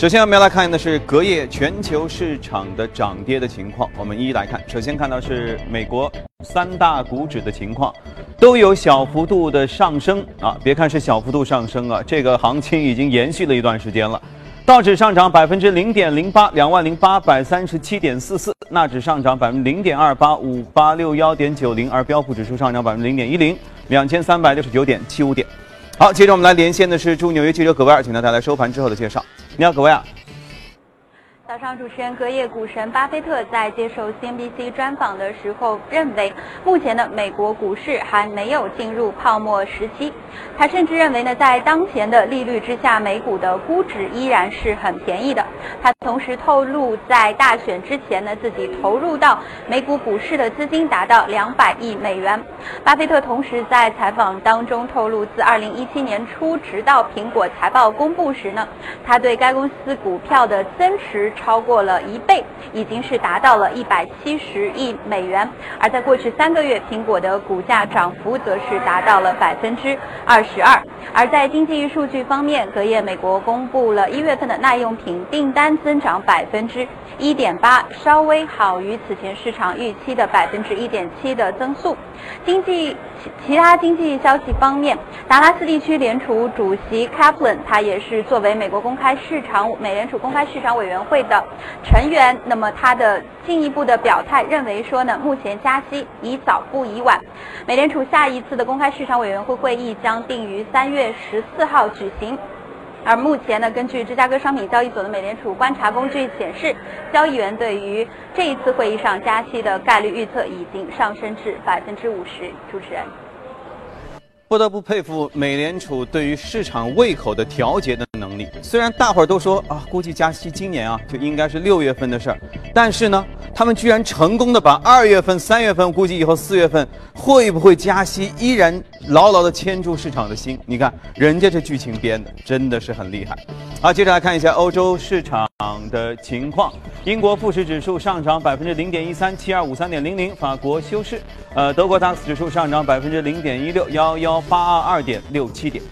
首先，我们要来看的是隔夜全球市场的涨跌的情况。我们一一来看。首先看到是美国三大股指的情况，都有小幅度的上升啊。别看是小幅度上升啊，这个行情已经延续了一段时间了。道指上涨百分之零点零八，两万零八百三十七点四四；纳指上涨百分之零点二八，五八六幺点九零；而标普指数上涨百分之零点一零，两千三百六十九点七五点。好，接着我们来连线的是驻纽约记者葛维尔，请他带来收盘之后的介绍。你好，葛维尔。早上，主持人隔夜股神巴菲特在接受 CNBC 专访的时候认为，目前的美国股市还没有进入泡沫时期。他甚至认为呢，在当前的利率之下，美股的估值依然是很便宜的。他同时透露，在大选之前呢，自己投入到美股股市的资金达到两百亿美元。巴菲特同时在采访当中透露，自2017年初直到苹果财报公布时呢，他对该公司股票的增持。超过了一倍，已经是达到了一百七十亿美元。而在过去三个月，苹果的股价涨幅则是达到了百分之二十二。而在经济数据方面，隔夜美国公布了一月份的耐用品订单增增长百分之一点八，稍微好于此前市场预期的百分之一点七的增速。经济其其他经济消息方面，达拉斯地区联储主席 Kaplan，他也是作为美国公开市场美联储公开市场委员会的成员，那么他的进一步的表态认为说呢，目前加息宜早不宜晚。美联储下一次的公开市场委员会会议将定于三月十四号举行。而目前呢，根据芝加哥商品交易所的美联储观察工具显示，交易员对于这一次会议上加息的概率预测已经上升至百分之五十。主持人。不得不佩服美联储对于市场胃口的调节的能力。虽然大伙儿都说啊，估计加息今年啊就应该是六月份的事儿，但是呢，他们居然成功的把二月份、三月份，估计以后四月份会不会加息，依然牢牢的牵住市场的心。你看，人家这剧情编的真的是很厉害。好，接着来看一下欧洲市场的情况。英国富时指数上涨百分之零点一三，七二五三点零零。法国休市。呃，德国 DAX 指数上涨百分之零点一六，幺幺八二二点六七点。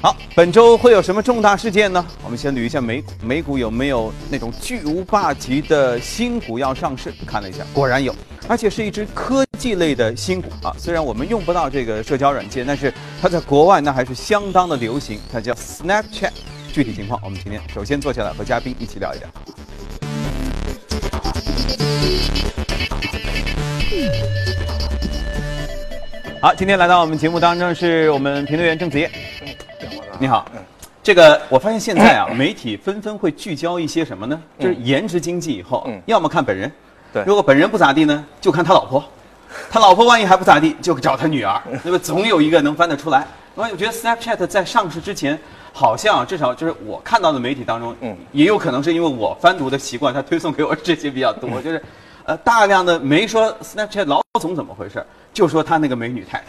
好，本周会有什么重大事件呢？我们先捋一下美股，美股有没有那种巨无霸级的新股要上市？看了一下，果然有，而且是一只科技类的新股啊。虽然我们用不到这个社交软件，但是它在国外那还是相当的流行。它叫 Snapchat。具体情况，我们今天首先坐下来和嘉宾一起聊一聊。好，今天来到我们节目当中是我们评论员郑子叶。你好，这个我发现现在啊，媒体纷纷会聚焦一些什么呢？就是颜值经济以后，要么看本人，对，如果本人不咋地呢，就看他老婆，他老婆万一还不咋地，就找他女儿，那么总有一个能翻得出来。我我觉得 Snapchat 在上市之前。好像至少就是我看到的媒体当中，嗯，也有可能是因为我翻读的习惯，他推送给我这些比较多，就是，呃，大量的没说 Snapchat 老总怎么回事，就说他那个美女太太，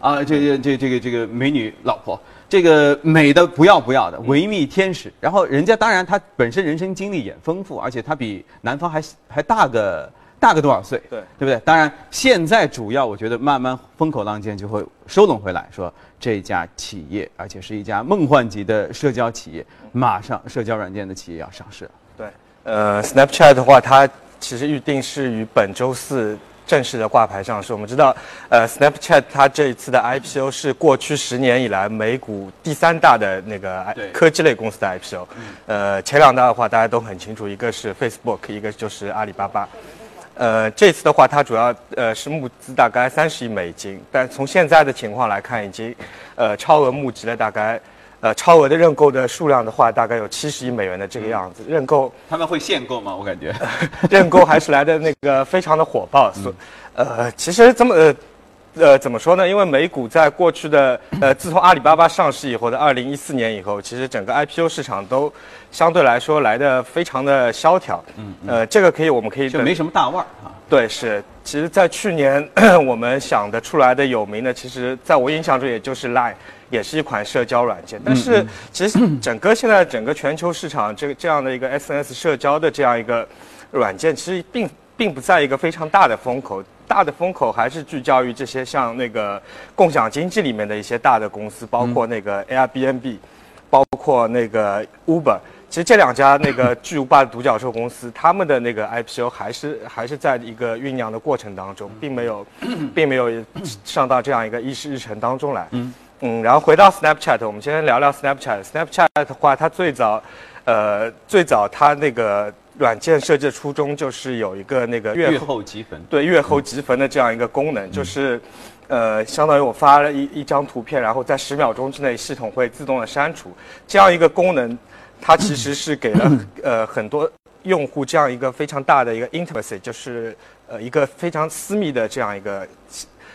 啊，这这这这个这个美女老婆，这个美的不要不要的维密天使，然后人家当然他本身人生经历也丰富，而且他比男方还还大个。大个多少岁？对，对不对？当然，现在主要我觉得慢慢风口浪尖就会收拢回来，说这家企业，而且是一家梦幻级的社交企业，马上社交软件的企业要上市了。对，呃，Snapchat 的话，它其实预定是于本周四正式的挂牌上市。我们知道，呃，Snapchat 它这一次的 IPO 是过去十年以来美股第三大的那个科技类公司的 IPO。呃，前两大的话大家都很清楚，一个是 Facebook，一个就是阿里巴巴。呃，这次的话，它主要呃是募资大概三十亿美金，但从现在的情况来看，已经呃超额募集了大概呃超额的认购的数量的话，大概有七十亿美元的这个样子。认购他们会限购吗？我感觉 认购还是来的那个非常的火爆。呃，其实这么呃。呃，怎么说呢？因为美股在过去的呃，自从阿里巴巴上市以后的二零一四年以后，其实整个 IPO 市场都相对来说来的非常的萧条。嗯，呃，这个可以，我们可以就没什么大腕儿啊。对，是。其实，在去年 我们想得出来的有名的，其实在我印象中也就是 Line，也是一款社交软件。但是，其实整个现在整个全球市场这个这样的一个 SNS 社交的这样一个软件，其实并并不在一个非常大的风口。大的风口还是聚焦于这些像那个共享经济里面的一些大的公司，包括那个 Airbnb，包括那个 Uber 其实这两家那个巨无霸的独角兽公司，他们的那个 IPO 还是还是在一个酝酿的过程当中，并没有，并没有上到这样一个议事日程当中来。嗯嗯，然后回到 Snapchat，我们先聊聊 Snapchat。Snapchat 的话，它最早，呃，最早它那个软件设计的初衷就是有一个那个阅后积分，对阅后积分的这样一个功能，就是。呃，相当于我发了一一张图片，然后在十秒钟之内，系统会自动的删除。这样一个功能，它其实是给了 呃很多用户这样一个非常大的一个 intimacy，就是呃一个非常私密的这样一个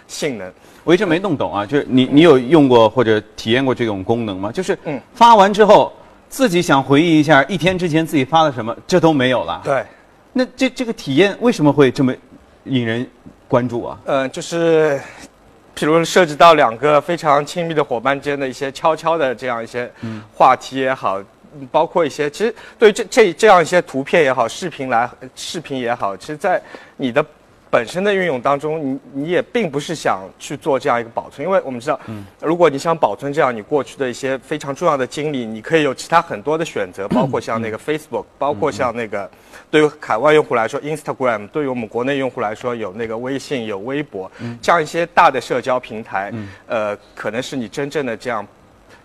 性能。我一直没弄懂啊，就是你你有用过或者体验过这种功能吗？就是嗯，发完之后自己想回忆一下一天之前自己发了什么，这都没有了。对，那这这个体验为什么会这么引人关注啊？呃，就是。譬如涉及到两个非常亲密的伙伴间的一些悄悄的这样一些话题也好，包括一些其实对这这这样一些图片也好，视频来视频也好，其实，在你的本身的运用当中，你你也并不是想去做这样一个保存，因为我们知道，如果你想保存这样你过去的一些非常重要的经历，你可以有其他很多的选择，包括像那个 Facebook，包括像那个。对于海外用户来说，Instagram；对于我们国内用户来说，有那个微信、有微博，这样一些大的社交平台，呃，可能是你真正的这样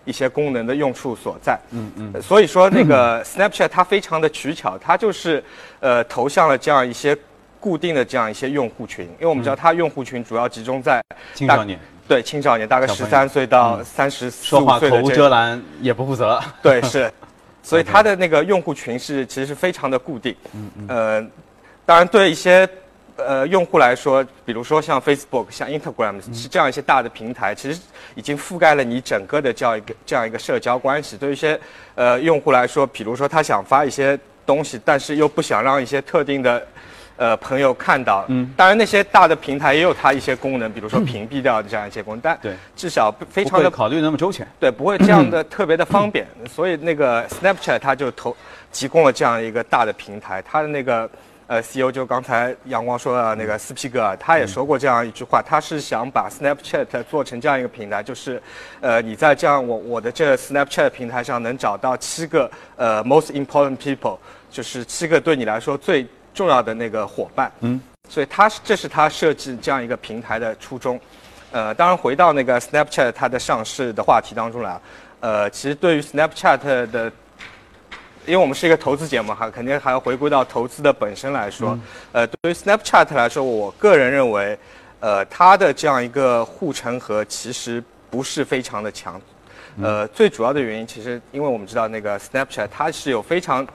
一些功能的用处所在。嗯嗯。所以说，那个 Snapchat 它非常的取巧，它就是呃投向了这样一些固定的这样一些用户群，因为我们知道它用户群主要集中在青少年，对青少年，大概十三岁到三十四五岁的口无遮拦，也不负责。对，是。所以它的那个用户群是其实是非常的固定，嗯嗯，呃，当然对一些呃用户来说，比如说像 Facebook、像 Instagram 是这样一些大的平台，其实已经覆盖了你整个的这样一个这样一个社交关系。对一些呃用户来说，比如说他想发一些东西，但是又不想让一些特定的。呃，朋友看到，嗯，当然那些大的平台也有它一些功能，比如说屏蔽掉的这样一些功能，但对，至少非常的考虑那么周全，对，不会这样的特别的方便，所以那个 Snapchat 它就投提供了这样一个大的平台，它的那个呃 CEO 就刚才阳光说的那个斯皮格尔，他也说过这样一句话，他是想把 Snapchat 做成这样一个平台，就是呃你在这样我我的这 Snapchat 平台上能找到七个呃 most important people，就是七个对你来说最。重要的那个伙伴，嗯，所以他是这是他设计这样一个平台的初衷，呃，当然回到那个 Snapchat 它的上市的话题当中来，呃，其实对于 Snapchat 的，因为我们是一个投资节目哈，肯定还要回归到投资的本身来说，呃，对于 Snapchat 来说，我个人认为，呃，它的这样一个护城河其实不是非常的强，呃，最主要的原因其实因为我们知道那个 Snapchat 它是有非常。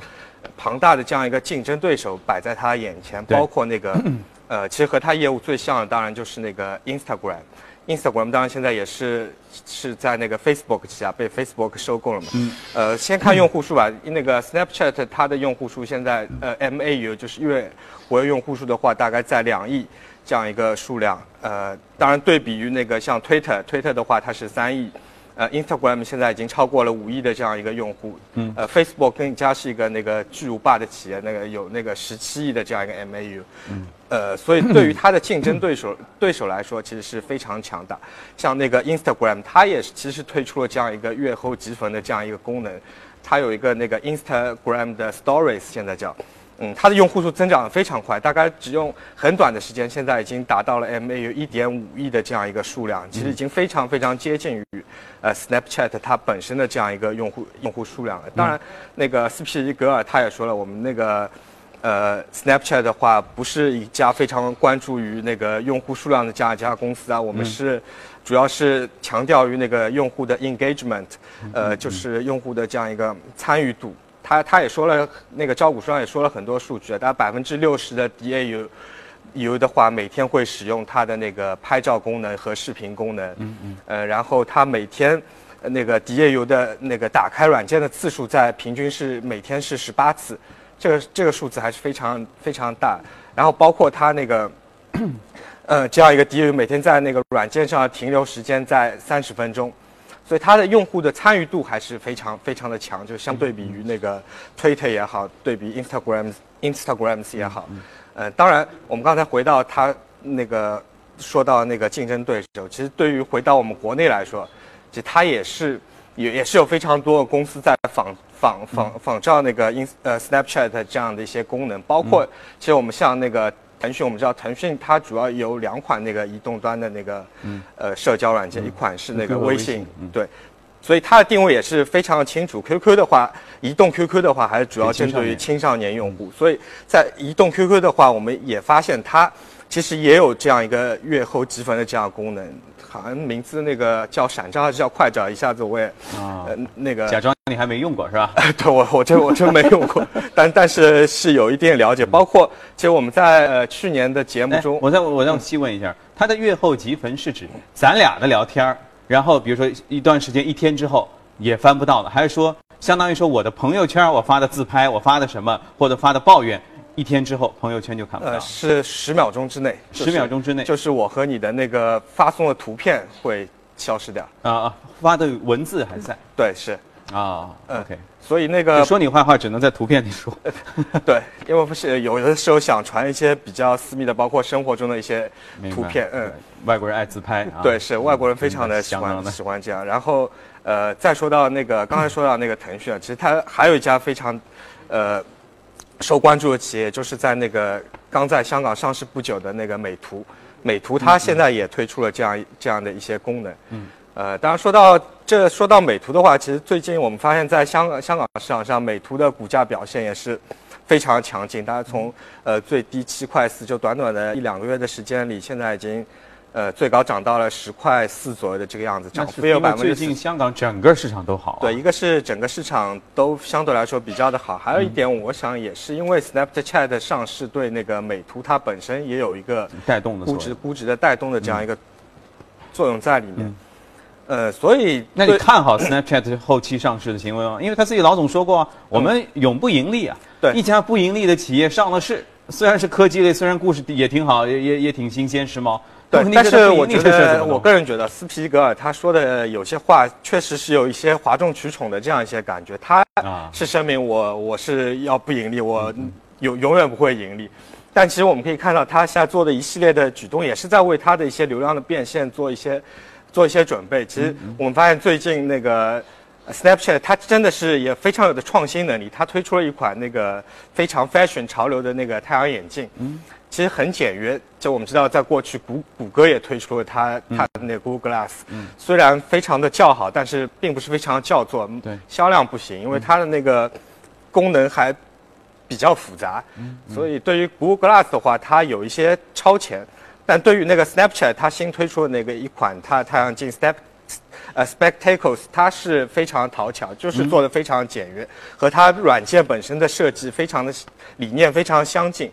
庞大的这样一个竞争对手摆在他眼前，包括那个，呃，其实和他业务最像的当然就是那个 Instagram。Instagram 当然现在也是是在那个 Facebook 旗下被 Facebook 收购了嘛。嗯。呃，先看用户数吧。那个 Snapchat 它的用户数现在呃 MAU 就是月活跃用户数的话，大概在两亿这样一个数量。呃，当然对比于那个像 Twitter，Twitter 的话它是三亿。呃，Instagram 现在已经超过了五亿的这样一个用户。嗯。呃，Facebook 更加是一个那个巨无霸的企业，那个有那个十七亿的这样一个 MAU。嗯。呃，所以对于它的竞争对手对手来说，其实是非常强大。像那个 Instagram，它也是其实推出了这样一个月后即焚的这样一个功能，它有一个那个 Instagram 的 Stories，现在叫。嗯，它的用户数增长非常快，大概只用很短的时间，现在已经达到了 MAU 一点五亿的这样一个数量，其实已经非常非常接近于，呃，Snapchat 它本身的这样一个用户用户数量了。当然，那个斯皮格尔他也说了，我们那个，呃，Snapchat 的话不是一家非常关注于那个用户数量的这样一家公司啊，我们是主要是强调于那个用户的 engagement，呃，就是用户的这样一个参与度。他他也说了，那个招股书上也说了很多数据，大概百分之六十的 DAU，有的话每天会使用它的那个拍照功能和视频功能，嗯嗯，呃，然后他每天那个 DAU 的那个打开软件的次数在平均是每天是十八次，这个这个数字还是非常非常大。然后包括他那个，呃，这样一个 DAU 每天在那个软件上停留时间在三十分钟。所以它的用户的参与度还是非常非常的强，就相对比于那个 Twitter 也好，对比 Instagram Instagrams 也好，呃，当然我们刚才回到它那个说到那个竞争对手，其实对于回到我们国内来说，其实它也是也也是有非常多的公司在仿仿仿仿照那个 in 呃 Snapchat 这样的一些功能，包括其实我们像那个腾讯，我们知道腾讯它主要有两款那个移动端的那个呃社交软件，一款是那个微微信对。所以它的定位也是非常的清楚。QQ 的话，移动 QQ 的话还是主要针对于青少年用户。所以在移动 QQ 的话，我们也发现它其实也有这样一个阅后积分的这样功能，好像名字那个叫闪照还是叫快照，一下子我也啊呃那个假装你还没用过是吧？对我我真我真没用过，但 但是是有一定了解。包括其实我们在呃去年的节目哎中，我再我再细问一下，它的阅后积分是指咱俩的聊天儿然后比如说一段时间一天之后也翻不到了，还是说相当于说我的朋友圈我发的自拍，我发的什么或者发的抱怨，一天之后朋友圈就看不到呃，了？是十秒钟之内，就是秒钟之内就是我和你的那个发送的图片会消失掉。啊啊，发的文字还在对，是，啊。嗯 OK，所以那个说你坏话只能在图片里说。对，因为不是有的时候想传一些比较私密的，包括生活中的一些图片，嗯，外国人爱自拍啊。对，是外国人非常的喜欢喜欢这样。然后，呃，再说到那个刚才说到那个腾讯啊，其实它还有一家非常，呃，受关注的企业，就是在那个刚在香港上市不久的那个美图。美图它现在也推出了这样这样的一些功能。嗯。呃，当然说到这，说到美图的话，其实最近我们发现，在香港香港市场上，美图的股价表现也是非常强劲。大家从呃最低七块四，就短短的一两个月的时间里，现在已经呃最高涨到了十块四左右的这个样子，涨幅也有百分之四。最近香港整个市场都好啊。对，一个是整个市场都相对来说比较的好，还有一点，我想也是因为 Snapchat 的上市对那个美图它本身也有一个带动的估值。估值的带动的这样一个作用在里面。呃，所以那你看好 Snapchat 后期上市的行为吗？因为他自己老总说过啊，我们永不盈利啊。对一家不盈利的企业上了市，虽然是科技类，虽然故事也挺好，也也也挺新鲜时髦。但是我觉得，我个人觉得斯皮格尔他说的有些话，确实是有一些哗众取宠的这样一些感觉。他啊是声明我我是要不盈利，我永永远不会盈利。但其实我们可以看到，他现在做的一系列的举动，也是在为他的一些流量的变现做一些做一些准备。其实我们发现最近那个呃 Snapchat 它真的是也非常有的创新能力，它推出了一款那个非常 fashion 潮流的那个太阳眼镜。其实很简约。就我们知道，在过去谷谷歌也推出了它它的那个 Google Glass，、虽然非常的叫好，但是并不是非常叫座，对销量不行，因为它的那个功能还比较复杂，所以对于 Google Glass 的话，它有一些超前。但对于那个 Snapchat，它新推出的那个一款它太阳镜 Step，呃 Spectacles，它是非常讨巧，就是做的非常简约，和它软件本身的设计非常的理念非常相近。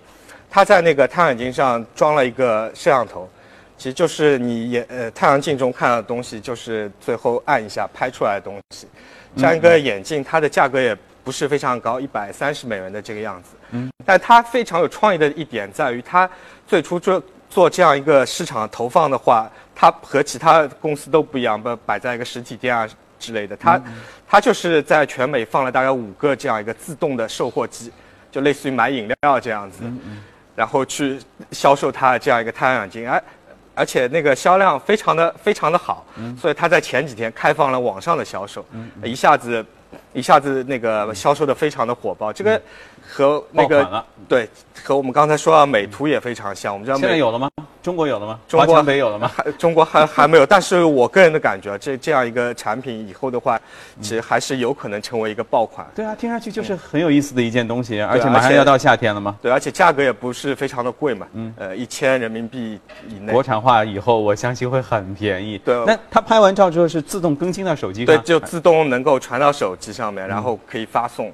它在那个太阳镜上装了一个摄像头，其实就是你眼呃太阳镜中看到的东西，就是最后按一下拍出来的东西。这样一个眼镜，它的价格也不是非常高，一百三十美元的这个样子。嗯，但它非常有创意的一点在于，它最初做做这样一个市场投放的话，它和其他公司都不一样，不摆在一个实体店啊之类的。它它就是在全美放了大概五个这样一个自动的售货机，就类似于买饮料这样子。然后去销售它这样一个太阳眼镜，而而且那个销量非常的非常的好，所以它在前几天开放了网上的销售，一下子一下子那个销售的非常的火爆，这个和那个对和我们刚才说到美图也非常像，我们知道美现在有了吗？中国有了吗？中国华强北有了吗？还中国还还没有，但是我个人的感觉，这这样一个产品以后的话，其实还是有可能成为一个爆款。对啊，听上去就是很有意思的一件东西，而且对而且马上要到夏天了嘛。对，而且价格也不是非常的贵嘛，嗯，呃，一千人民币以内。国产化以后，我相信会很便宜。对那它拍完照之后是自动更新到手机上对，就自动能够传到手机上面，然后可以发送，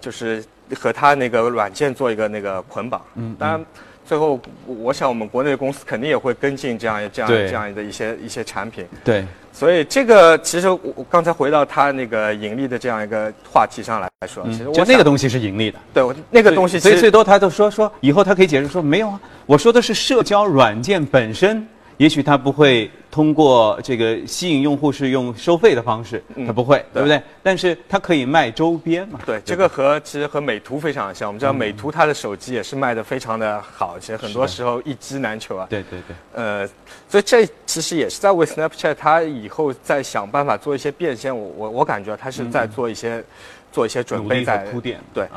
就是和它那个软件做一个那个捆绑。嗯，当然，最后我想我们国内的公司肯定也会跟进这样这样这样的一些一些产品。对，所以这个其实我我刚才回到它那个盈利的这样一个话题上来说，其实就那个东西是盈利的。对我那个东西其实所以最多他都说说以后他可以解释说没有啊，我说的是社交软件本身也许它不会通过这个吸引用户是用收费的方式，它不会，对不对？但是它可以卖周边嘛？对，这个和其实和美图非常像。我们知道美图它的手机也是卖的非常的好，其实很多时候一机难求啊。对对对。呃，所以这其实也是在为 Snapchat 它以后在想办法做一些变现。我我我感觉它是在做一些做一些准备在铺垫。对。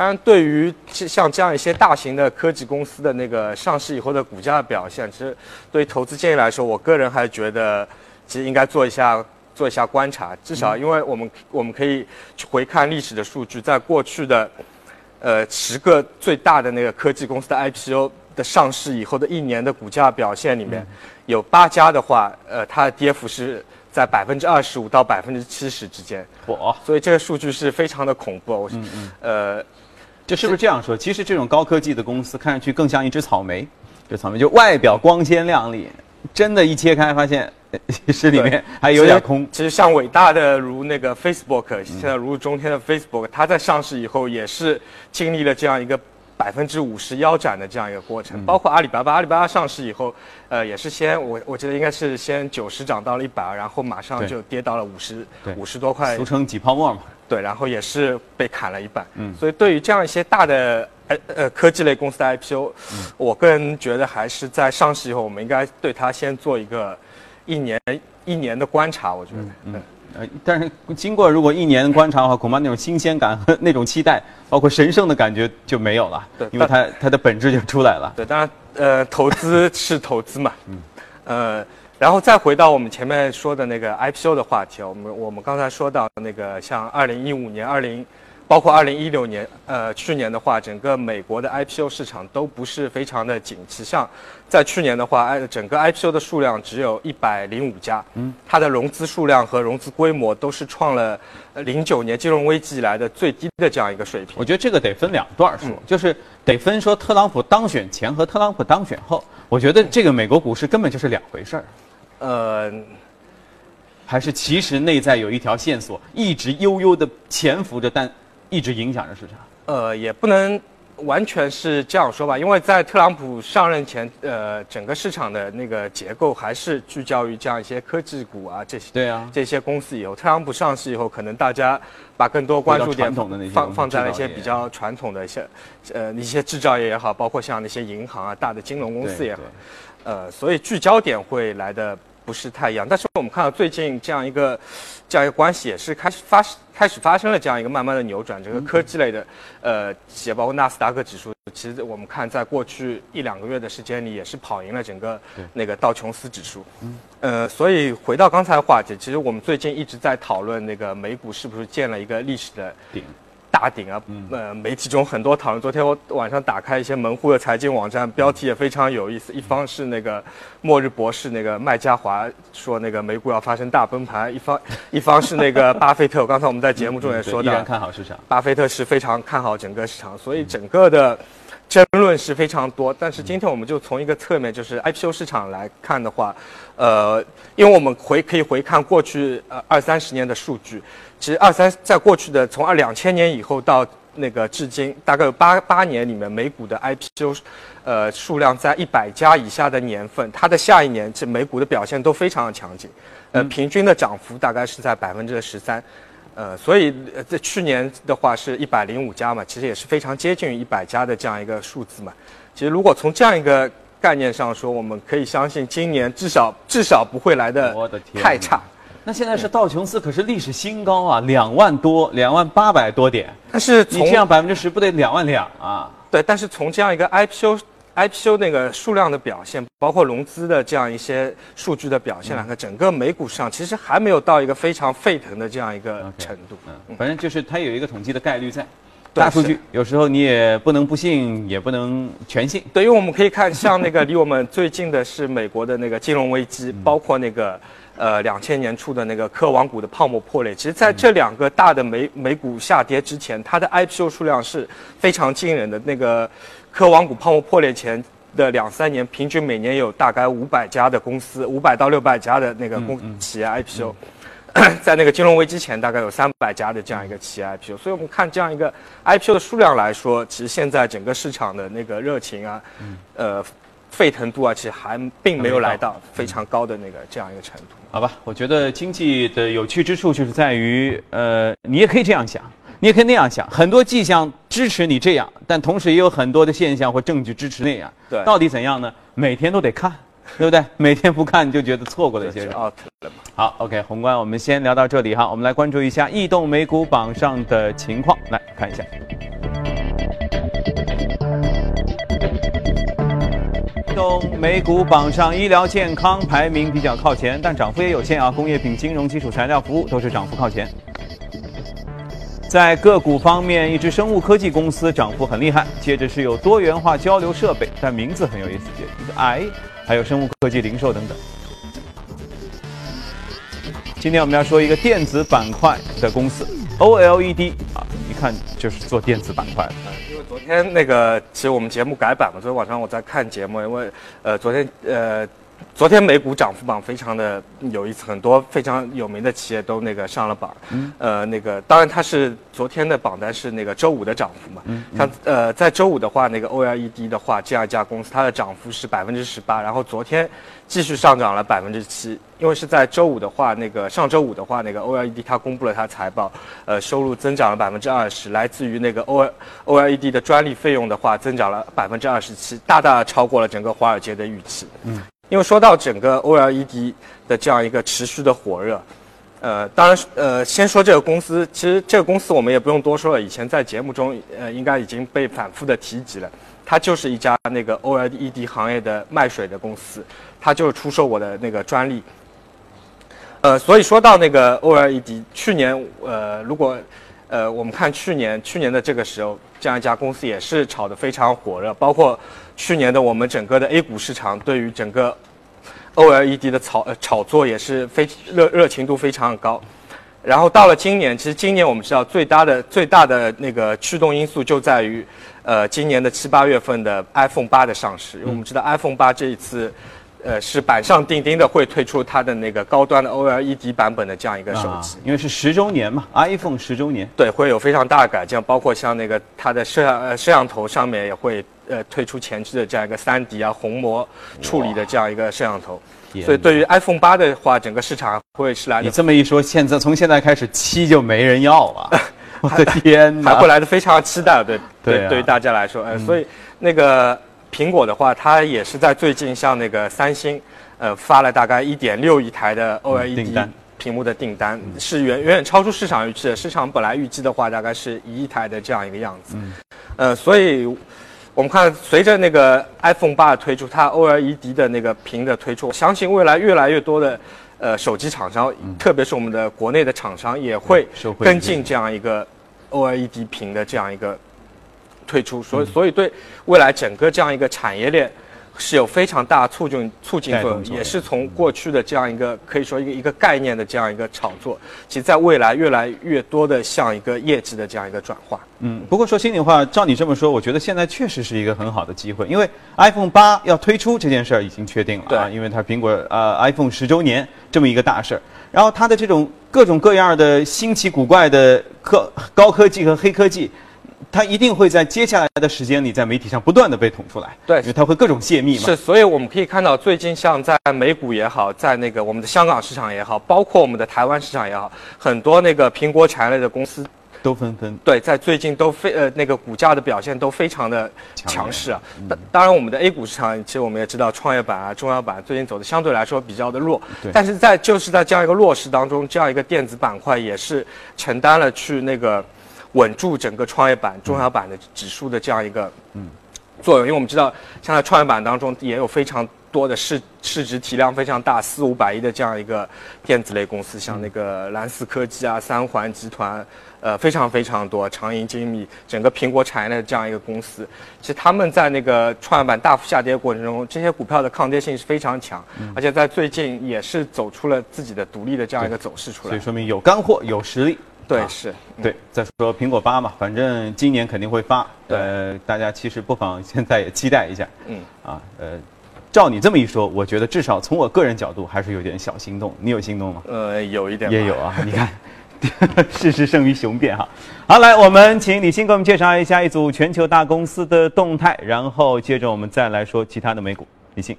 当然，对于像这样一些大型的科技公司的那个上市以后的股价表现，其实对于投资建议来说，我个人还觉得，其实应该做一下做一下观察。至少，因为我们我们可以去回看历史的数据，在过去的呃十个最大的那个科技公司的 IPO 的上市以后的一年的股价表现里面，有八家的话，呃，它的跌幅是在百分之二十五到百分之七十之间。嚯！所以这个数据是非常的恐怖。嗯嗯。呃。就是不是这样说？其实这种高科技的公司看上去更像一只草莓，这草莓就外表光鲜亮丽，真的，一切开发现 其实里面还有点空。其实像伟大的如那个 Facebook，现在如日中天的 Facebook，它在上市以后也是经历了这样一个百分之五十腰斩的这样一个过程。包括阿里巴巴，阿里巴巴上市以后，呃，也是先我我记得应该是先九十涨到了一百，然后马上就跌到了五十，五十多块，俗称挤泡沫嘛。对，然后也是被砍了一半。嗯，所以对于这样一些大的呃呃科技类公司的 IPO，我个人觉得还是在上市以后，我们应该对它先做一个一年一年的观察。我觉得，嗯，呃，但是经过如果一年观察的话，恐怕那种新鲜感和那种期待，包括神圣的感觉就没有了。对，因为它它的本质就出来了。对，当然，呃，投资 是投资嘛。嗯，呃。然后再回到我们前面说的那个 IPO 的话题，我们我们刚才说到那个像二零一五年、二零，包括二零一六年，呃，去年的话，整个美国的 IPO 市场都不是非常的景气。像在去年的话，整个 IPO 的数量只有一百零五家，嗯，它的融资数量和融资规模都是创了零九年金融危机以来的最低的这样一个水平。我觉得这个得分两段说，就是得分说特朗普当选前和特朗普当选后，我觉得这个美国股市根本就是两回事儿。呃，还是其实内在有一条线索，一直悠悠的潜伏着，但一直影响着市场。呃，也不能完全是这样说吧，因为在特朗普上任前，呃，整个市场的那个结构还是聚焦于这样一些科技股啊这些。对啊。这些公司以后，特朗普上市以后，可能大家把更多关注点放放在了一些比较传统的一些，呃，一些制造业也好，包括像那些银行啊、大的金融公司也好，呃，所以聚焦点会来的。不是太一样，但是我们看到最近这样一个这样一个关系也是开始发开始发生了这样一个慢慢的扭转。整个科技类的呃企业，包括纳斯达克指数，其实我们看在过去一两个月的时间里，也是跑赢了整个那个道琼斯指数。呃，所以回到刚才的话题，其实我们最近一直在讨论那个美股是不是建了一个历史的顶。大顶啊，呃，媒体中很多讨论。昨天我晚上打开一些门户的财经网站，标题也非常有意思。一方是那个末日博士那个麦家华说那个美股要发生大崩盘，一方 一方是那个巴菲特。刚才我们在节目中也说到，依然看好市场。巴菲特是非常看好整个市场，所以整个的争论是非常多。但是今天我们就从一个侧面，就是 IPO 市场来看的话，呃，因为我们回可以回看过去呃二三十年的数据。其实二三在过去的从二两千年以后到那个至今，大概有八八年里面，美股的 IPO，呃数量在一百家以下的年份，它的下一年这美股的表现都非常的强劲，呃平均的涨幅大概是在百分之十三，呃所以在去年的话是一百零五家嘛，其实也是非常接近于一百家的这样一个数字嘛。其实如果从这样一个概念上说，我们可以相信今年至少至少不会来的太差。那现在是道琼斯，可是历史新高啊，两万多，两万八百多点。但是你这样百分之十不得两万两啊？对，但是从这样一个 IPO，IPO 那个数量的表现，包括融资的这样一些数据的表现来看，整个美股上其实还没有到一个非常沸腾的这样一个程度。嗯，反正就是它有一个统计的概率在，大数据有时候你也不能不信，也不能全信。对，因为我们可以看，像那个离我们最近的是美国的那个金融危机，包括那个。呃，两千年初的那个科网股的泡沫破裂，其实在这两个大的美美股下跌之前，它的 IPO 数量是非常惊人的。那个科网股泡沫破裂前的两三年，平均每年有大概五百家的公司，五百到六百家的那个公企业 IPO。在那个金融危机前，大概有三百家的这样一个企业 IPO。所以我们看这样一个 IPO 的数量来说，其实现在整个市场的那个热情啊，呃。沸腾度啊，其实还并没有来到非常高的那个这样一个程度。好吧，我觉得经济的有趣之处就是在于，呃，你也可以这样想，你也可以那样想，很多迹象支持你这样，但同时也有很多的现象或证据支持那样。对到底怎样呢？每天都得看，对不对？每天不看你就觉得错过了一些人。out 了嘛。好，OK，宏观我们先聊到这里哈，我们来关注一下异动美股榜上的情况，来看一下。异动美股榜上，医疗健康排名比较靠前，但涨幅也有限啊。工业品、金融、基础材料、服务都是涨幅靠前。在个股方面，一只生物科技公司涨幅很厉害，接着是有多元化交流设备，但名字很有意思，一个 I，还有生物科技零售等等。今天我们要说一个电子板块的公司 OLED 啊，一看就是做电子板块的。因为昨天那个，其实我们节目改版了，昨天晚上我在看节目，因为呃，昨天呃，昨天美股涨幅榜非常的有意思，很多非常有名的企业都那个上了榜。嗯。呃，那个当然它是昨天的榜单是那个周五的涨幅嘛。嗯。像呃，在周五的话，那个 OLED 的话，这样一家公司它的涨幅是百分之十八，然后昨天继续上涨了百分之七。因为是在周五的话，那个上周五的话，那个 OLED 它公布了它财报，呃，收入增长了百分之二十，来自于那个 O OLED 的专利费用的话，增长了百分之二十七，大大超过了整个华尔街的预期。嗯，因为说到整个 OLED 的这样一个持续的火热，呃，当然，呃，先说这个公司，其实这个公司我们也不用多说了，以前在节目中，呃，应该已经被反复的提及了。它就是一家那个 OLED 行业的卖水的公司，它就是出售我的那个专利。呃，所以说到那个 OLED，去年呃，如果呃我们看去年去年的这个时候，这样一家公司也是炒得非常火热，包括去年的我们整个的 A 股市场对于整个 OLED 的炒呃炒作也是非热热情度非常高。然后到了今年，其实今年我们知道最大的最大的那个驱动因素就在于，呃，今年的七八月份的 iPhone 八的上市，因为我们知道 iPhone 八这一次，呃，是板上钉钉的会推出它的那个高端的 OLED 版本的这样一个手机。啊，因为是十周年嘛，iPhone 十周年。对，会有非常大的改进，包括像那个它的摄像呃摄像头上面也会呃推出前置的这样一个 3D 啊虹膜处理的这样一个摄像头。所以对于 iPhone 八的话，整个市场会是来你这么一说，现在从现在开始七就没人要了，我的天哪！还会来的非常期待，对对啊对于大家来说，呃，所以那个苹果的话，它也是在最近向那个三星，呃，发了大概一点六亿台的 OLED 单屏幕的订单，是远远远超出市场预期的。市场本来预计的话，大概是一亿台的这样一个样子，呃，所以。我们看，随着那个 iPhone 八的推出，它 OLED 的那个屏的推出，我相信未来越来越多的呃手机厂商，特别是我们的国内的厂商，也会跟进这样一个 OLED 屏的这样一个推出，所以所以对未来整个这样一个产业链是有非常大促进促进作用，也是从过去的这样一个可以说一个一个概念的这样一个炒作，其实在未来越来越多的向一个业绩的这样一个转化。嗯，不过说心里话，照你这么说，我觉得现在确实是一个很好的机会，因为 iPhone 八要推出这件事儿已经确定了啊，因为它苹果呃 iPhone 十周年这么一个大事儿，然后它的这种各种各样的新奇古怪的科高科技和黑科技。它一定会在接下来的时间里，在媒体上不断的被捅出来，对。因为它会各种泄密嘛。是，所以我们可以看到，最近像在美股也好，在那个我们的香港市场也好，包括我们的台湾市场也好，很多那个苹果产业类的公司，都纷纷。对，在最近都非呃那个股价的表现都非常的强势啊。当当然，我们的 A 股市场，其实我们也知道，创业板啊、中小板最近走的相对来说比较的弱。对，但是在就是在这样一个弱势当中，这样一个电子板块也是承担了去那个稳住整个创业板、中小板的指数的这样一个作用，因为我们知道，像在创业板当中也有非常多的市市值体量非常大，四五百亿的这样一个电子类公司，像那个蓝思科技啊、三环集团，呃，非常非常多，长盈精密，整个苹果产业链的这样一个公司，其实他们在那个创业板大幅下跌过程中，这些股票的抗跌性是非常强，而且在最近也是走出了自己的独立的这样一个走势出来。所以说明有干货、有实力。啊，对是，嗯对，再说苹果八嘛，反正今年肯定会发，呃，大家其实不妨现在也期待一下，嗯，啊，呃，照你这么一说，我觉得至少从我个人角度还是有点小心动，你有心动吗？呃，有一点也有啊，你看，事实胜于雄辩哈。好，来，我们请李欣给我们介绍一下一组全球大公司的动态，然后接着我们再来说其他的美股。李信。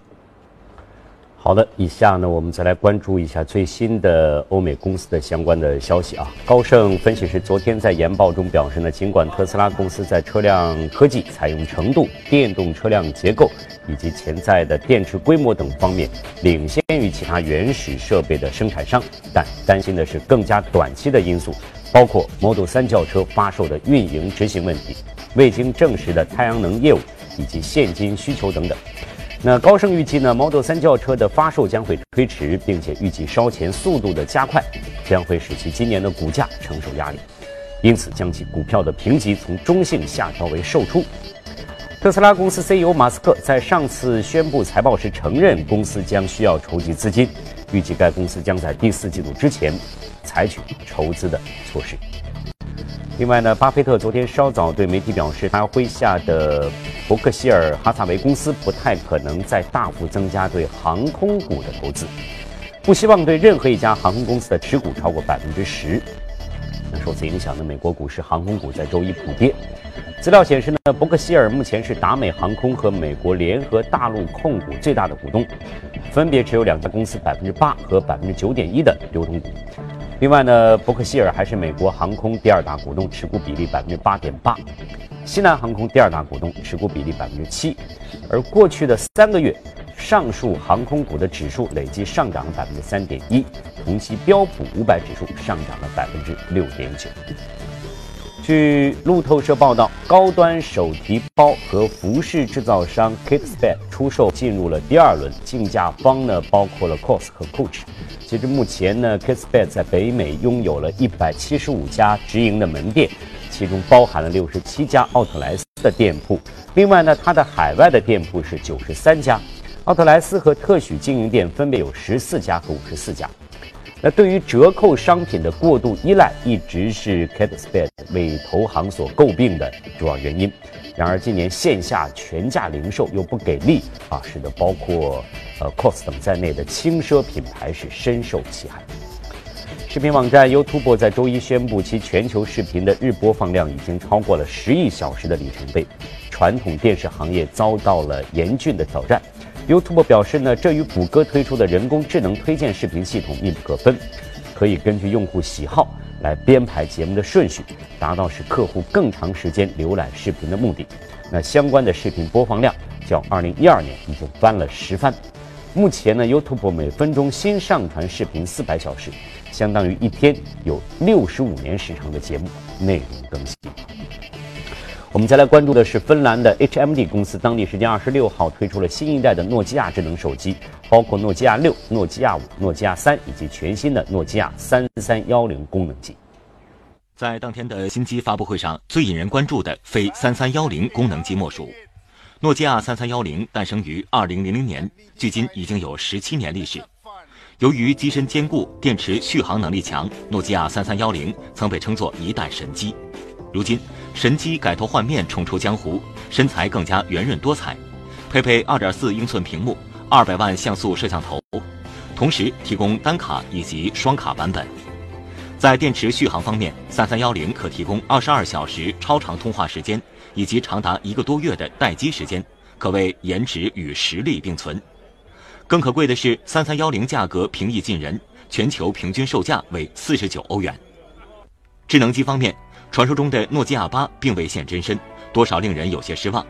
好的，以下呢，我们再来关注一下最新的欧美公司的相关的消息啊。高盛分析师昨天在研报中表示呢，尽管特斯拉公司在车辆科技采用程度、电动车辆结构以及潜在的电池规模等方面领先于其他原始设备的生产商，但担心的是更加短期的因素，包括 Model 3轿车发售的运营执行问题、未经证实的太阳能业务以及现金需求等等。那高盛预计呢，Model 3轿车的发售将会推迟，并且预计烧钱速度的加快，将会使其今年的股价承受压力，因此将其股票的评级从中性下调为售出。特斯拉公司 CEO 马斯克在上次宣布财报时承认，公司将需要筹集资金，预计该公司将在第四季度之前采取筹资的措施。另外呢，巴菲特昨天稍早对媒体表示，他麾下的伯克希尔哈萨维公司不太可能再大幅增加对航空股的投资，不希望对任何一家航空公司的持股超过百分之十。那受此影响的美国股市航空股在周一普跌。资料显示呢，伯克希尔目前是达美航空和美国联合大陆控股最大的股东，分别持有两家公司百分之八和百分之九点一的流通股。另外呢，伯克希尔还是美国航空第二大股东，持股比例百分之八点八；西南航空第二大股东，持股比例百分之七。而过去的三个月，上述航空股的指数累计上涨了百分之三点一，同期标普五百指数上涨了百分之六点九。据路透社报道，高端手提包和服饰制造商 Kitspad 出售进入了第二轮，竞价方呢包括了 COS 和 Coach。截至目前呢，Kitspad 在北美拥有了一百七十五家直营的门店，其中包含了六十七家奥特莱斯的店铺。另外呢，它的海外的店铺是九十三家，奥特莱斯和特许经营店分别有十四家和五十四家。那对于折扣商品的过度依赖，一直是 Catspad 为投行所诟病的主要原因。然而，今年线下全价零售又不给力啊，使得包括呃 Cost 等在内的轻奢品牌是深受其害。视频网站 YouTube 在周一宣布，其全球视频的日播放量已经超过了十亿小时的里程碑，传统电视行业遭到了严峻的挑战。YouTube 表示呢，这与谷歌推出的人工智能推荐视频系统密不可分，可以根据用户喜好来编排节目的顺序，达到使客户更长时间浏览视频的目的。那相关的视频播放量较2012年已经翻了十番。目前呢，YouTube 每分钟新上传视频400小时，相当于一天有65年时长的节目内容更新。我们再来关注的是芬兰的 HMD 公司，当地时间二十六号推出了新一代的诺基亚智能手机，包括诺基亚六、诺基亚五、诺基亚三以及全新的诺基亚三三幺零功能机。在当天的新机发布会上，最引人关注的非三三幺零功能机莫属。诺基亚三三幺零诞生于二零零零年，距今已经有十七年历史。由于机身坚固、电池续航能力强，诺基亚三三幺零曾被称作一代神机。如今，神机改头换面重出江湖，身材更加圆润多彩，配备2.4英寸屏幕、200万像素摄像头，同时提供单卡以及双卡版本。在电池续航方面，3310可提供22小时超长通话时间，以及长达一个多月的待机时间，可谓颜值与实力并存。更可贵的是，3310价格平易近人，全球平均售价为49欧元。智能机方面。传说中的诺基亚八并未现真身，多少令人有些失望。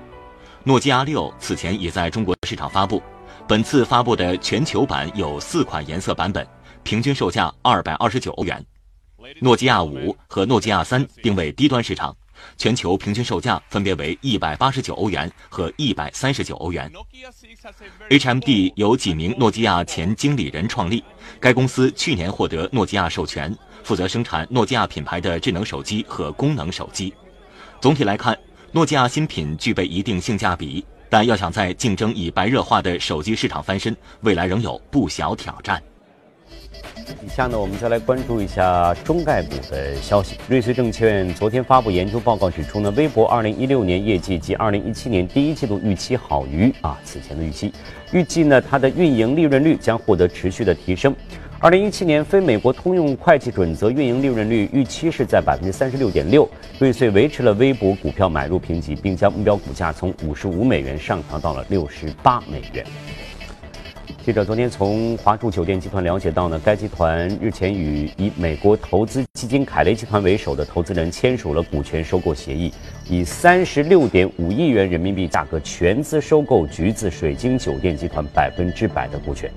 诺基亚六此前已在中国市场发布，本次发布的全球版有四款颜色版本，平均售价二百二十九欧元。诺基亚五和诺基亚三定位低端市场，全球平均售价分别为一百八十九欧元和一百三十九欧元。HMD 由几名诺基亚前经理人创立，该公司去年获得诺基亚授权。负责生产诺基亚品牌的智能手机和功能手机。总体来看，诺基亚新品具备一定性价比，但要想在竞争已白热化的手机市场翻身，未来仍有不小挑战。以下呢，我们再来关注一下中概股的消息。瑞穗证券昨天发布研究报告指出呢，微博2016年业绩及2017年第一季度预期好于啊此前的预期，预计呢它的运营利润率将获得持续的提升。二零一七年非美国通用会计准则运营利润率预期是在百分之三十六点六，瑞穗维持了微博股票买入评级，并将目标股价从五十五美元上调到了六十八美元。记者昨天从华住酒店集团了解到呢，该集团日前与以美国投资基金凯雷集团为首的投资人签署了股权收购协议，以三十六点五亿元人民币价格全资收购橘子水晶酒店集团百分之百的股权。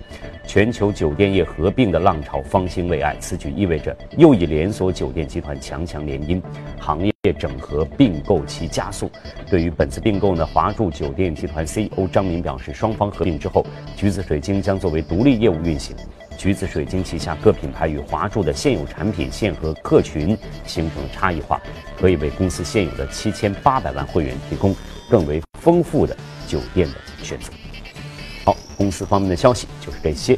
全球酒店业合并的浪潮方兴未艾，此举意味着又一连锁酒店集团强强联姻，行业业整合并购期加速。对于本次并购呢，华住酒店集团 CEO 张明表示，双方合并之后，橘子水晶将作为独立业务运行。橘子水晶旗下各品牌与华住的现有产品线和客群形成差异化，可以为公司现有的七千八百万会员提供更为丰富的酒店的选择。好，公司方面的消息就是这些。